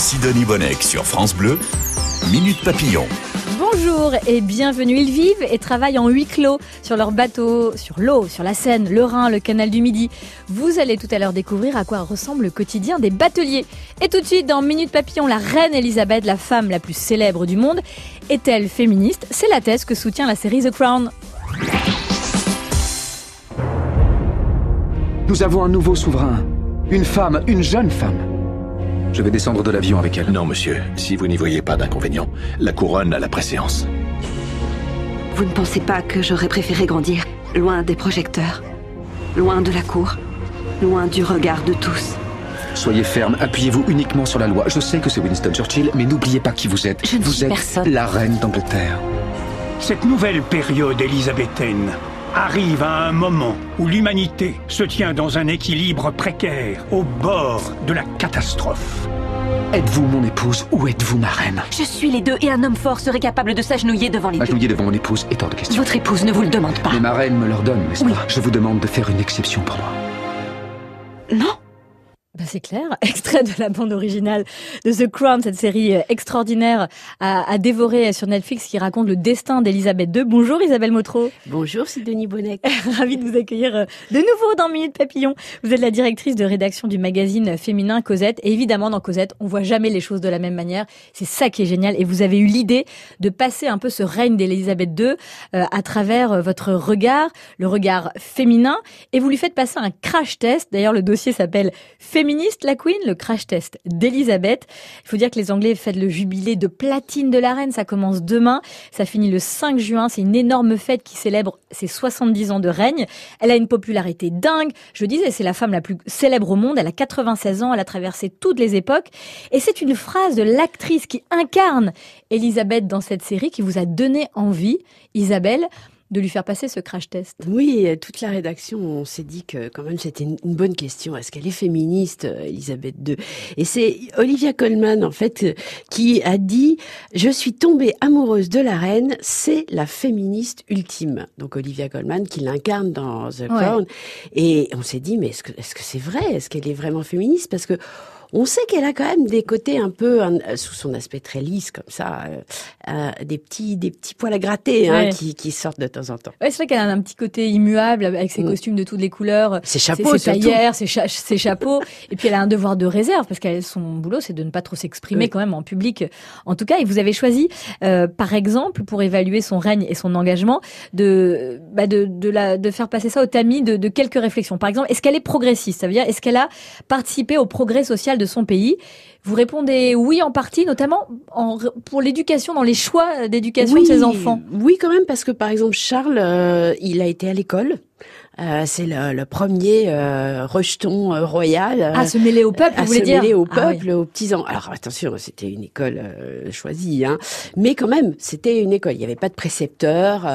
Sidonie Bonnec sur France Bleu, Minute Papillon. Bonjour et bienvenue. Ils vivent et travaillent en huis clos sur leur bateau, sur l'eau, sur la Seine, le Rhin, le canal du Midi. Vous allez tout à l'heure découvrir à quoi ressemble le quotidien des bateliers. Et tout de suite, dans Minute Papillon, la reine Elisabeth, la femme la plus célèbre du monde, est-elle féministe? C'est la thèse que soutient la série The Crown. Nous avons un nouveau souverain. Une femme, une jeune femme. Je vais descendre de l'avion avec elle. Non, monsieur, si vous n'y voyez pas d'inconvénient, la couronne a la préséance. Vous ne pensez pas que j'aurais préféré grandir loin des projecteurs, loin de la cour, loin du regard de tous Soyez ferme, appuyez-vous uniquement sur la loi. Je sais que c'est Winston Churchill, mais n'oubliez pas qui vous êtes. Je ne vous suis êtes personne. la reine d'Angleterre. Cette nouvelle période élisabéthaine arrive à un moment où l'humanité se tient dans un équilibre précaire, au bord de la catastrophe. Êtes-vous mon épouse ou êtes-vous ma reine Je suis les deux et un homme fort serait capable de s'agenouiller devant les deux. M'agenouiller devant mon épouse est hors de question. Votre épouse ne vous le demande pas. Mais ma reine me l'ordonne, n'est-ce Oui. pas? Je vous demande de faire une exception pour moi. Non c'est clair, extrait de la bande originale de The Crown, cette série euh, extraordinaire à, à dévorer sur Netflix qui raconte le destin d'Elisabeth II. Bonjour Isabelle Motro, Bonjour Sidonie Bonnec. ravie de vous accueillir euh, de nouveau dans Minute Papillon. Vous êtes la directrice de rédaction du magazine féminin Cosette et évidemment dans Cosette, on voit jamais les choses de la même manière. C'est ça qui est génial et vous avez eu l'idée de passer un peu ce règne d'Elisabeth II euh, à travers votre regard, le regard féminin et vous lui faites passer un crash test. D'ailleurs, le dossier s'appelle La Queen, le crash test d'Elisabeth. Il faut dire que les Anglais fêtent le jubilé de platine de la reine. Ça commence demain. Ça finit le 5 juin. C'est une énorme fête qui célèbre ses 70 ans de règne. Elle a une popularité dingue. Je disais, c'est la femme la plus célèbre au monde. Elle a 96 ans. Elle a traversé toutes les époques. Et c'est une phrase de l'actrice qui incarne Elisabeth dans cette série qui vous a donné envie, Isabelle, de lui faire passer ce crash test. Oui, toute la rédaction, on s'est dit que quand même c'était une, bonne question. Est-ce qu'elle est féministe, euh, Elisabeth II Et c'est Olivia Colman, en fait, qui a dit « Je suis tombée amoureuse de la reine, c'est la féministe ultime ». Donc Olivia Colman qui l'incarne dans The Crown. Et on s'est dit « Mais est-ce que est-ce que c'est vrai? Est-ce qu'elle est vraiment féministe ?» Parce que on sait qu'elle a quand même des côtés un peu, un- euh, sous son aspect très lisse comme ça, euh, euh, des petits, des petits poils à gratter hein, qui, qui sortent de temps en temps. Ouais, c'est vrai qu'elle a un petit côté immuable avec ses Mm. costumes de toutes les couleurs. Ses chapeaux, ses taillères, ses, cha- ses chapeaux. Et puis elle a un devoir de réserve parce que son boulot, c'est de ne pas trop s'exprimer Oui. quand même en public. En tout cas, et vous avez choisi, euh, par exemple, pour évaluer son règne et son engagement, de, bah de, de, la, de faire passer ça au tamis de, de quelques réflexions. Par exemple, est-ce qu'elle est progressiste? Ça veut dire, est-ce qu'elle a participé au progrès social de son pays Vous répondez oui en partie, notamment en, pour l'éducation, dans les choix d'éducation de ses enfants. Oui, quand même, parce que par exemple, Charles, euh, il a été à l'école. Euh, c'est le, le premier euh, rejeton euh, royal. euh, Ah, se mêler au peuple, à vous voulez se dire mêler au Ah oui. peuple, aux petits enfants. Alors attention, c'était une école choisie, hein. mais quand même, c'était une école. Il n'y avait pas de précepteur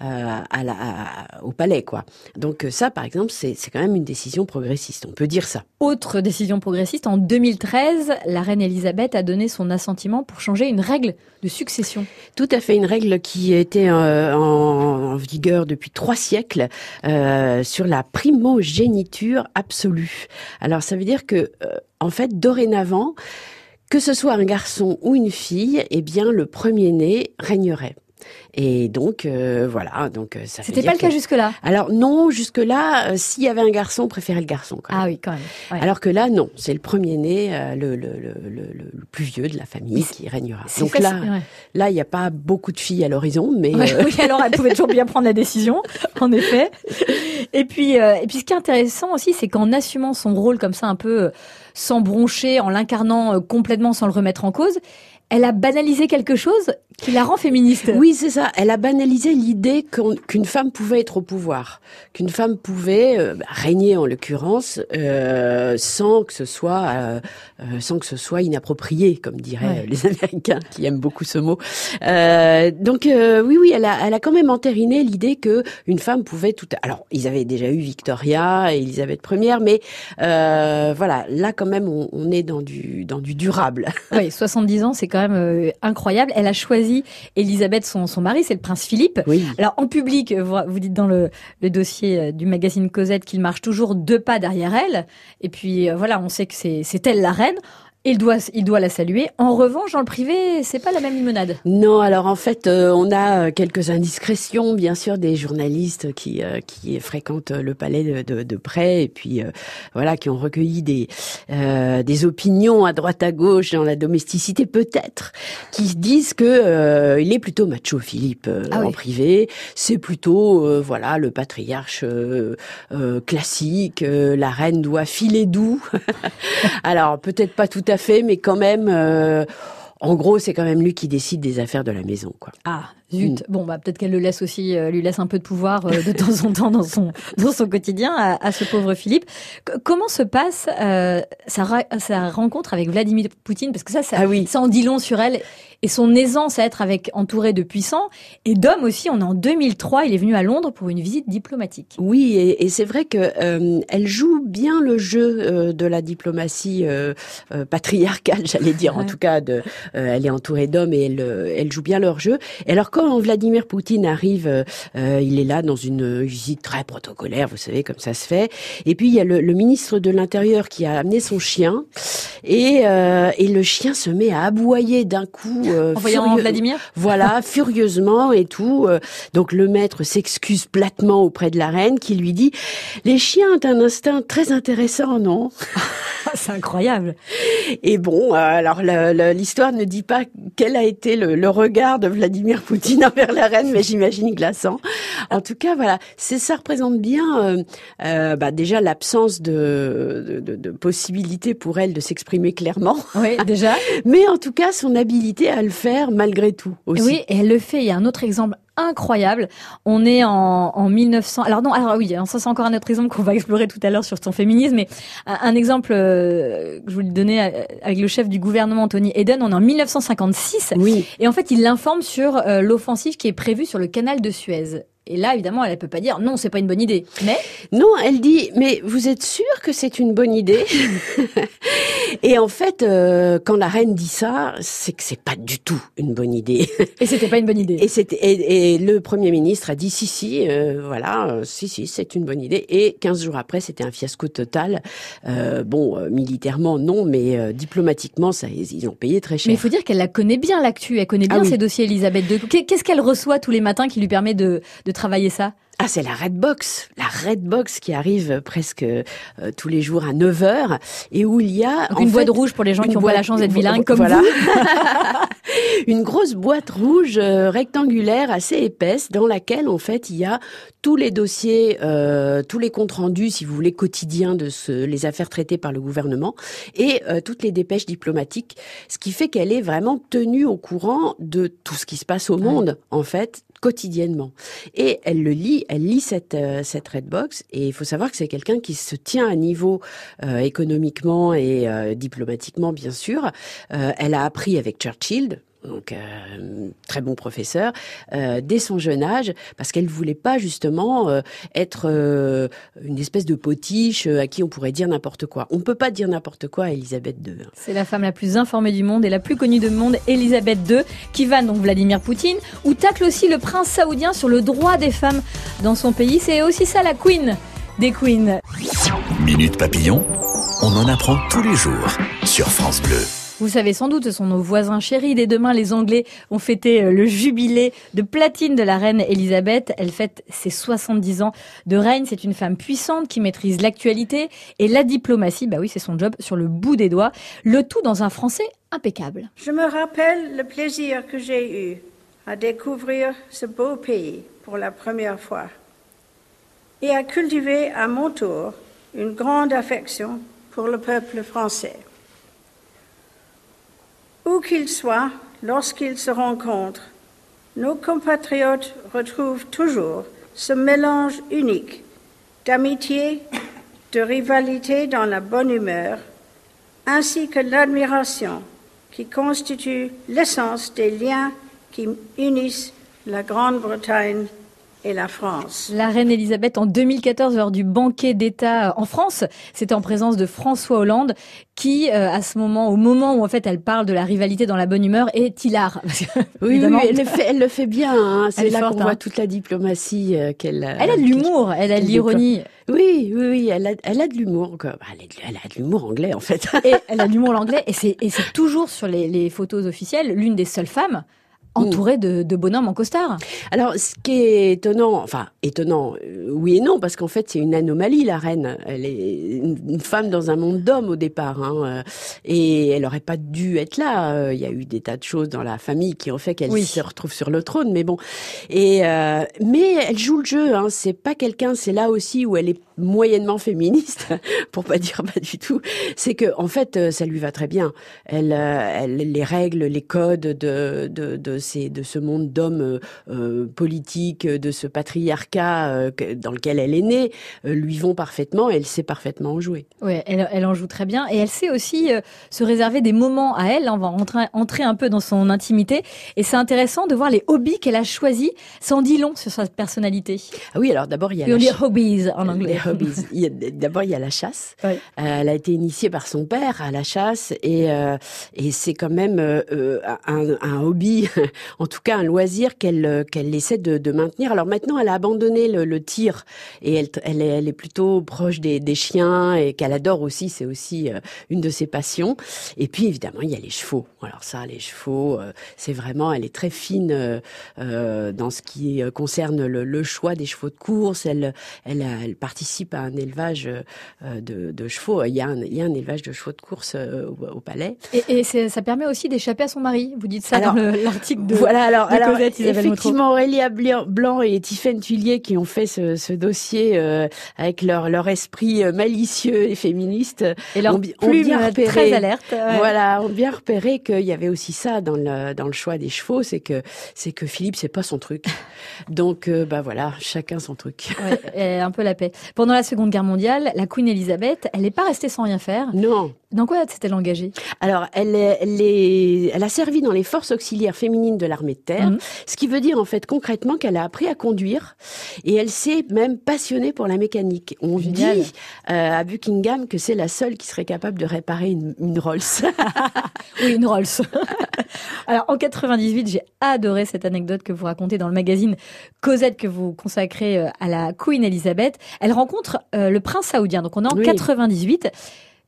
à la, à- au palais, quoi. Donc euh, ça, par exemple, c'est c'est quand même une décision progressiste. On peut dire ça. Autre décision progressiste, en 2013, la reine Elisabeth a donné son assentiment pour changer une règle de succession. Tout à fait une règle qui était euh, en, en vigueur depuis trois siècles euh, sur la primogéniture absolue. Alors ça veut dire que euh, en fait dorénavant que ce soit un garçon ou une fille, eh bien le premier-né régnerait. Et donc euh, voilà, donc euh, ça C'était pas le cas que- jusque-là? Alors non, jusque là, s'il y avait un garçon, on préférait le garçon. Quand même. Ah oui, quand même. Ouais. Alors que là, non, c'est le premier-né, euh, le, le, le, le, le plus vieux de la famille qui régnera. Donc là, ouais. Là, il n'y a pas beaucoup de filles à l'horizon, mais Ouais, euh, oui, alors elle pouvait toujours bien prendre la décision, en effet. Et puis, euh, et puis ce qui est intéressant aussi, c'est qu'en assumant son rôle comme ça, un peu euh, sans broncher, en l'incarnant euh, complètement sans le remettre en cause, elle a banalisé quelque chose qui la rend féministe. oui, c'est ça. Elle a banalisé l'idée qu'une femme pouvait être au pouvoir, qu'une femme pouvait euh, régner en l'occurrence euh, sans que ce soit euh, euh, sans que ce soit inapproprié, comme diraient Ouais. les Américains qui aiment beaucoup ce mot. Euh, donc euh, oui, oui, elle a, elle a quand même entériné l'idée que une femme pouvait tout. Alors ils avaient déjà eu Victoria et Elisabeth Ier, mais euh, voilà, là quand même on, on est dans du dans du durable. Oui, 70 ans, c'est quand même euh, incroyable. Elle a choisi Elisabeth, son, son mari, c'est le prince Philippe. Oui. Alors en public, vous, vous dites dans le, le dossier euh, du magazine Cosette qu'il marche toujours deux pas derrière elle. Et puis euh, voilà, on sait que c'est elle la reine. Il doit, il doit la saluer. En revanche, dans le privé, c'est pas la même limonade. Non, alors en fait, euh, on a euh, quelques indiscrétions, bien sûr, des journalistes qui euh, qui fréquentent le palais de, de, près et puis voilà, qui ont recueilli des des opinions à droite à gauche dans la domesticité, peut-être, qui disent que il est plutôt macho, Philippe, ah en privé. C'est plutôt voilà le patriarche classique. la reine doit filer doux. alors peut-être pas tout à fait, mais quand même. Euh, en gros, c'est quand même lui qui décide des affaires de la maison, quoi. Ah, zut. Mm. Bon, bah peut-être qu'elle le laisse aussi, euh, lui laisse un peu de pouvoir euh, de temps en temps dans son dans son quotidien à, ce pauvre Philippe. comment se passe sa, sa rencontre avec Vladimir Poutine? Parce que ça, ça, ah oui. ça en dit long sur elle et son aisance à être avec entouré de puissants et d'hommes aussi. On est en 2003, il est venu à Londres pour une visite diplomatique. Oui, et, et c'est vrai que euh, elle joue bien le jeu euh, de la diplomatie euh, patriarcale, j'allais dire. En tout cas, de, elle est entourée d'hommes et elle, elle joue bien leur jeu. Et alors quand Vladimir Poutine arrive, il est là dans une visite très protocolaire, vous savez comme ça se fait. Et puis il y a le, le ministre de l'Intérieur qui a amené son chien et, et le chien se met à aboyer d'un coup euh, en voyant Vladimir Voilà, furieusement et tout. Euh, donc le maître s'excuse platement auprès de la reine qui lui dit « Les chiens ont un instinct très intéressant, non ?» C'est incroyable. Et bon, euh, alors l'histoire ne dit pas quel a été le, regard de Vladimir Poutine envers la reine, mais j'imagine glaçant. En tout cas, voilà, ça représente bien bah, déjà l'absence de, de, de, possibilité pour elle de s'exprimer clairement. Oui, déjà. mais en tout cas, son habileté à le faire malgré tout aussi. Oui, et elle le fait. Il y a un autre exemple incroyable. On est en, en 1900. Alors non, alors oui, ça c'est encore un autre exemple qu'on va explorer tout à l'heure sur son féminisme. Mais un, exemple euh, que je voulais donner euh, avec le chef du gouvernement Tony Eden, on est en 1956. Oui. Et en fait, il l'informe sur euh, l'offensive qui est prévue sur le canal de Suez. Et là, évidemment, elle ne peut pas dire non, c'est pas une bonne idée. Mais non, elle dit mais vous êtes sûr que c'est une bonne idée? Et en fait, euh, quand la reine dit ça, c'est que c'est pas du tout une bonne idée. Et c'était pas une bonne idée. Et c'était et, le premier ministre a dit si si, euh, voilà, euh, si si, c'est une bonne idée. Et 15 jours après, c'était un fiasco total. bon, militairement non, mais diplomatiquement, ça, ils ont payé très cher. Mais il faut dire qu'elle la connaît bien l'actu, elle connaît bien ah ces dossiers, Elisabeth II. Qu'est-ce qu'elle reçoit tous les matins qui lui permet de, de travailler ça? Ah, c'est la Red Box, la Red Box qui arrive presque euh, tous les jours à 9 heures et où il y a une boîte rouge pour les gens qui n'ont pas la chance d'être bilingues comme voilà. vous. une grosse boîte rouge euh, rectangulaire assez épaisse dans laquelle en fait il y a tous les dossiers, euh, tous les comptes rendus, si vous voulez, quotidiens de ce, les affaires traitées par le gouvernement et toutes les dépêches diplomatiques, ce qui fait qu'elle est vraiment tenue au courant de tout ce qui se passe au monde en fait quotidiennement. Et elle le lit, elle lit cette euh, cette Redbox et il faut savoir que c'est quelqu'un qui se tient à niveau euh, économiquement et euh, diplomatiquement bien sûr. elle a appris avec Churchill, donc euh, très bon professeur, euh, dès son jeune âge, parce qu'elle voulait pas justement euh, être une espèce de potiche à qui on pourrait dire n'importe quoi. On peut pas dire n'importe quoi à Elisabeth II. C'est la femme la plus informée du monde et la plus connue du monde, Elisabeth II, qui va donc Vladimir Poutine, ou tacle aussi le prince saoudien sur le droit des femmes dans son pays. C'est aussi ça la queen des queens. Minute papillon, on en apprend tous les jours sur France Bleu. Vous savez sans doute, ce sont nos voisins chéris. Dès demain, les Anglais ont fêté euh, le jubilé de platine de la reine Elisabeth. Elle fête ses 70 ans de règne. C'est une femme puissante qui maîtrise l'actualité et la diplomatie. Bah oui, c'est son job sur le bout des doigts. Le tout dans un français impeccable. Je me rappelle le plaisir que j'ai eu à découvrir ce beau pays pour la première fois et à cultiver à mon tour une grande affection pour le peuple français. Où qu'ils soient, lorsqu'ils se rencontrent, nos compatriotes retrouvent toujours ce mélange unique d'amitié, de rivalité dans la bonne humeur, ainsi que l'admiration qui constitue l'essence des liens qui unissent la Grande-Bretagne et la France. La reine Elisabeth, en 2014, lors du banquet d'État en France, c'était en présence de François Hollande, qui, euh, à ce moment, au moment où en fait elle parle de la rivalité dans la bonne humeur, est hilar. oui, oui, elle le fait, elle le fait bien. Hein. C'est là qu'on voit hein. toute la diplomatie euh, qu'elle. Elle a de l'humour, elle a de l'ironie. Oui, oui, oui, elle a, elle a de l'humour. Elle, elle, a de l'humour anglais en fait. et elle a de l'humour anglais, et c'est toujours sur les, les photos officielles l'une des seules femmes entourée de, de, bonhommes en costard. Alors, ce qui est étonnant, enfin étonnant, euh, oui et non, parce qu'en fait c'est une anomalie la reine. Elle est une femme dans un monde d'hommes au départ, hein, euh, et elle aurait pas dû être là. Euh, il y a eu des tas de choses dans la famille qui ont fait qu'elle se retrouve sur le trône, mais bon. Et mais elle joue le jeu. Hein, c'est pas quelqu'un. C'est là aussi où elle est moyennement féministe, pour pas dire pas du tout. C'est que en fait ça lui va très bien. Elle, elle les règles, les codes de de, de de ce monde d'hommes euh, euh, politiques, de ce patriarcat euh, dans lequel elle est née, lui vont parfaitement. elle sait parfaitement en jouer. Oui, elle, en joue très bien et elle sait aussi se réserver des moments à elle. On va entrer, entrer un peu dans son intimité et c'est intéressant de voir les hobbies qu'elle a choisis. Sans dit long sur sa personnalité. Ah oui, alors d'abord il y a les hobbies en anglais. Les hobbies. D'abord il y a la chasse. elle a été initiée par son père à la chasse et et c'est quand même un, un, hobby en tout cas un loisir qu'elle euh, qu'elle essaie de, de, maintenir. Alors maintenant, elle a abandonné le, le tir et elle, elle, est, elle est plutôt proche des, des chiens et qu'elle adore aussi. C'est aussi euh, une de ses passions. Et puis évidemment, il y a les chevaux. Alors ça, les chevaux, euh, c'est vraiment, elle est très fine dans ce qui concerne le, le, choix des chevaux de course. Elle, elle, elle participe à un élevage de, de, chevaux. Il y, a un, il y a un élevage de chevaux de course au, au palais. Et, et ça permet aussi d'échapper à son mari. Vous dites ça dans l'article voilà, alors, alors effectivement, Aurélia Blanc et Tiffaine Tullier qui ont fait ce, ce dossier euh, avec leur, leur esprit euh, malicieux et féministe. Et leur ont, bien repéré, très alerte. Voilà, ont bien repéré qu'il y avait aussi ça dans le, dans le choix des chevaux, c'est que, c'est que Philippe, c'est pas son truc. Donc, euh, bah voilà, chacun son truc. Ouais, un peu la paix. Pendant la Seconde Guerre mondiale, la Queen Elizabeth, elle n'est pas restée sans rien faire. Non. Dans quoi s'est-elle engagée? Alors, elle, elle, est, elle a servi dans les forces auxiliaires féminines de l'armée de terre, mhm. ce qui veut dire en fait concrètement qu'elle a appris à conduire et elle s'est même passionnée pour la mécanique. On dit euh, à Buckingham que c'est la seule qui serait capable de réparer une, une Rolls. oui, une Rolls. Alors en 98, j'ai adoré cette anecdote que vous racontez dans le magazine Cosette que vous consacrez euh, à la Queen Elizabeth. Elle rencontre euh, le prince saoudien. Donc on est en 98.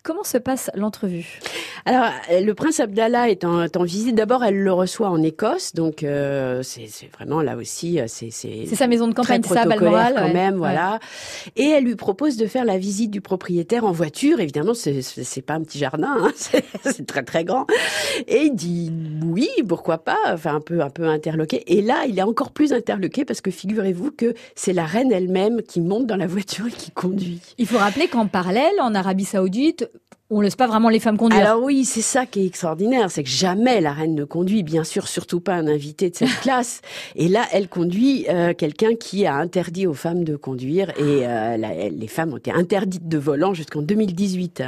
Comment se passe l'entrevue? Alors, euh, le prince Abdallah est en, en visite. D'abord, elle le reçoit en Écosse, donc euh, c'est vraiment là aussi, euh, c'est c'est sa maison de campagne, ça, Balmoral, quand même, voilà. Et elle lui propose de faire la visite du propriétaire en voiture. Évidemment, c'est c'est pas un petit jardin, hein, c'est très très grand. Et il dit oui, pourquoi pas. Enfin, un peu un peu interloqué. Et là, il est encore plus interloqué parce que figurez-vous que c'est la reine elle-même qui monte dans la voiture et qui conduit. Il faut rappeler qu'en parallèle, en Arabie Saoudite, on laisse pas vraiment les femmes conduire. Alors oui, c'est ça qui est extraordinaire, c'est que jamais la reine ne conduit, bien sûr, surtout pas un invité de cette classe. Et là, elle conduit euh, quelqu'un qui a interdit aux femmes de conduire et euh, les femmes ont été interdites de volant jusqu'en 2018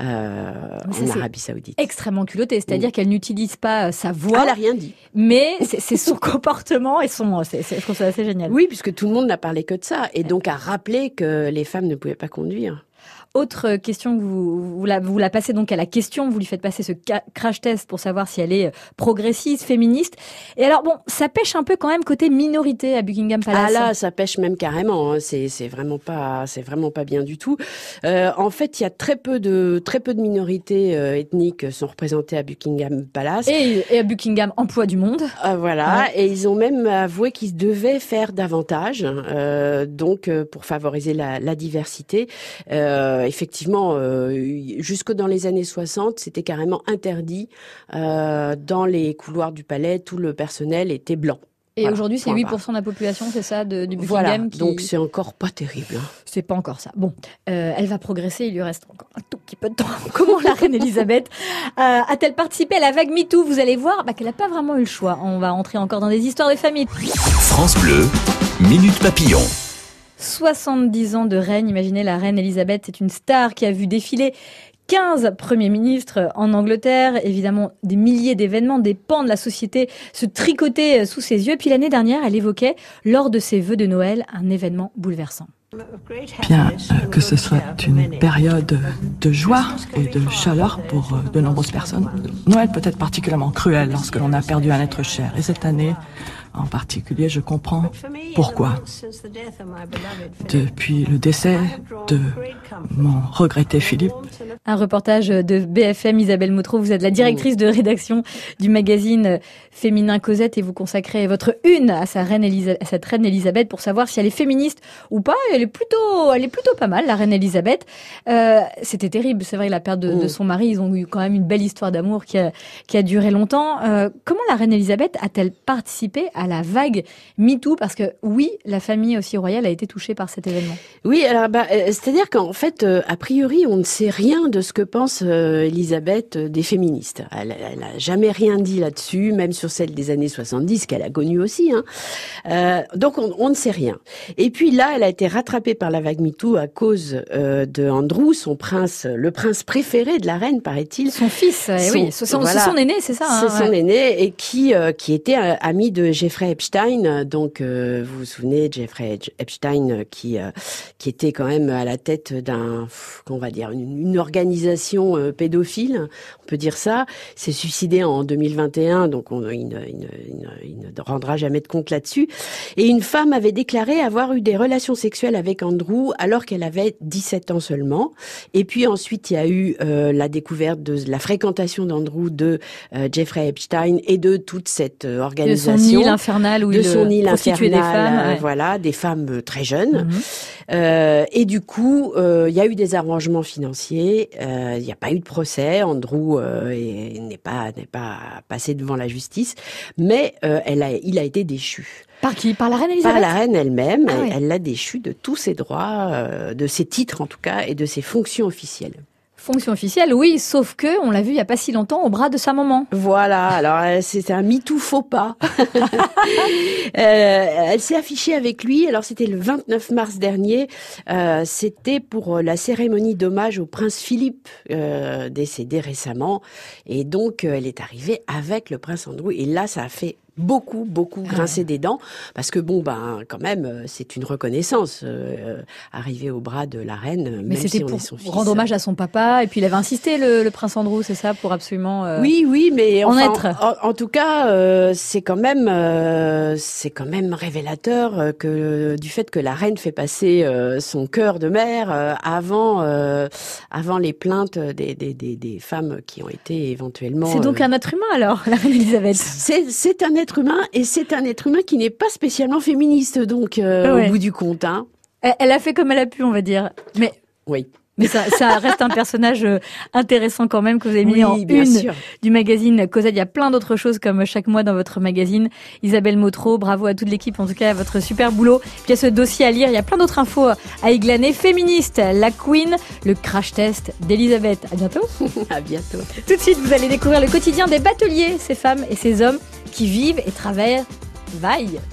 euh, en Arabie Saoudite. Extrêmement culotté, c'est-à-dire qu'elle n'utilise pas sa voix. Elle a rien dit. Mais c'est son comportement et son, c'est, je trouve ça assez génial. Oui, puisque tout le monde n'a parlé que de ça et donc a rappelé que les femmes ne pouvaient pas conduire. Autre question que vous, vous, la, vous la passez donc à la question, vous lui faites passer ce crash test pour savoir si elle est euh, progressiste, féministe. Et alors bon, ça pêche un peu quand même côté minorité à Buckingham Palace. Ah là, ça pêche même carrément. Hein. C'est vraiment pas c'est vraiment pas bien du tout. Euh, en fait, il y a très peu de très peu de minorités euh, ethniques sont représentées à Buckingham Palace et, et à Buckingham Emploi du Monde. Euh, voilà, et ils ont même avoué qu'ils devaient faire davantage, euh, donc pour favoriser la, la diversité. Euh, euh, effectivement, euh, jusque dans les années 60, c'était carrément interdit. Euh, dans les couloirs du palais, tout le personnel était blanc. Et aujourd'hui, c'est 8% de la population, c'est ça, de, du Buckingham voilà, donc c'est encore pas terrible. Hein. C'est pas encore ça. Bon, euh, elle va progresser, il lui reste encore un tout petit peu de temps. Comment la reine Elisabeth euh, a-t-elle participé à la vague MeToo? Vous allez voir bah, qu'elle n'a pas vraiment eu le choix. On va entrer encore dans des histoires de famille. France Bleu, Minute Papillon. 70 ans de règne. Imaginez la reine Elisabeth, c'est une star qui a vu défiler 15 premiers ministres en Angleterre, évidemment des milliers d'événements, des pans de la société se tricotaient sous ses yeux. Puis l'année dernière, elle évoquait, lors de ses vœux de Noël, un événement bouleversant. Bien euh, que ce soit une période de joie et de chaleur pour euh, de nombreuses personnes, Noël peut être particulièrement cruel lorsque l'on a perdu un être cher. Et cette année, en particulier, je comprends pourquoi. Depuis le décès de mon regretté Philippe. Un reportage de BFM, Isabelle Motro. Vous êtes la directrice de rédaction du magazine féminin Cosette et vous consacrez votre une à, sa reine cette reine Elisabeth pour savoir si elle est féministe ou pas. Elle est plutôt, elle est plutôt pas mal, la reine Elisabeth. Euh, C'était terrible, c'est vrai, la perte de, de, mm. son mari. Ils ont eu quand même une belle histoire d'amour qui a, qui a duré longtemps. Euh, comment la reine Elisabeth a-t-elle participé à la vague MeToo? Parce que oui, la famille aussi royale a été touchée par cet événement. Oui, alors bah, euh, c'est-à-dire qu'en fait, euh, a priori, on ne sait rien de ce que pense euh, Elisabeth des féministes. Elle, n'a jamais rien dit là-dessus, même sur celle des années 70 qu'elle a connue aussi. Hein. Donc on, on, ne sait rien. Et puis là, elle a été rattrapée par la vague MeToo à cause de Andrew, son prince, le prince préféré de la reine, paraît-il. Son fils, eh oui, c'est son, son, aîné, c'est ça. Hein, c'est son aîné et qui qui était ami de Jeffrey Epstein. Donc vous vous souvenez, Jeffrey Epstein qui qui était quand même à la tête d'un, qu'on va dire, une, une organisation pédophile, on peut dire ça. S'est suicidé en 2021, donc on, il, il, ne, rendra jamais de compte là-dessus. Et une femme avait déclaré avoir eu des relations sexuelles avec Andrew alors qu'elle avait 17 ans seulement. Et puis ensuite, il y a eu euh, la découverte de la fréquentation d'Andrew de euh, Jeffrey Epstein et de toute cette euh, organisation. De son île infernale où de il son île infernale, des femmes. Ouais. Voilà, des femmes très jeunes. Mm-hmm. et du coup, il y a eu des arrangements financiers. Il n'y a pas eu de procès. Andrew n'est pas n'est pas passé devant la justice, mais euh, elle a, il a été déchu. Par qui? Par la reine Elisabeth Par la reine elle-même. Ah, elle l'a déchu de tous ses droits, euh, de ses titres en tout cas, et de ses fonctions officielles. Fonction officielle, oui, sauf que on l'a vu il y a pas si longtemps au bras de sa maman. Voilà, alors euh, c'est un MeToo faux pas. euh, elle s'est affichée avec lui, alors c'était le 29 mars dernier, euh, c'était pour la cérémonie d'hommage au prince Philippe, euh, décédé récemment, et donc elle est arrivée avec le prince Andrew, et là ça a fait beaucoup, beaucoup Ah grincer des dents, parce que bon, ben, quand même, euh, c'est une reconnaissance, euh, arriver au bras de la reine, Mais même c'était si on pour son fils. rendre hommage à son papa, et puis il avait insisté, le, le prince Andrew, c'est ça, pour absolument euh, Oui, oui, mais en enfin, être. En, en tout cas, euh, c'est quand même, euh, c'est quand même révélateur euh, que du fait que la reine fait passer euh, son cœur de mère euh, avant, euh, avant les plaintes des, des, des, des femmes qui ont été éventuellement. C'est donc euh, un être humain alors, la reine Elisabeth? c'est c'est un être humain et c'est un être humain qui n'est pas spécialement féministe donc euh, Ouais. au bout du compte. Hein. Elle, elle a fait comme elle a pu, on va dire. Mais Oui. Mais ça, ça reste un personnage euh, intéressant quand même que vous avez mis Oui, en une sûr. du magazine Cosette. Il y a plein d'autres choses comme chaque mois dans votre magazine. Isabelle Motro, bravo à toute l'équipe, en tout cas à votre super boulot. Puis il y a ce dossier à lire, il y a plein d'autres infos à églaner. Féministe, la Queen, le crash test d'Elisabeth. À bientôt. À bientôt. Tout de suite, vous allez découvrir le quotidien des bateliers, ces femmes et ces hommes qui vivent et travaillent vaillent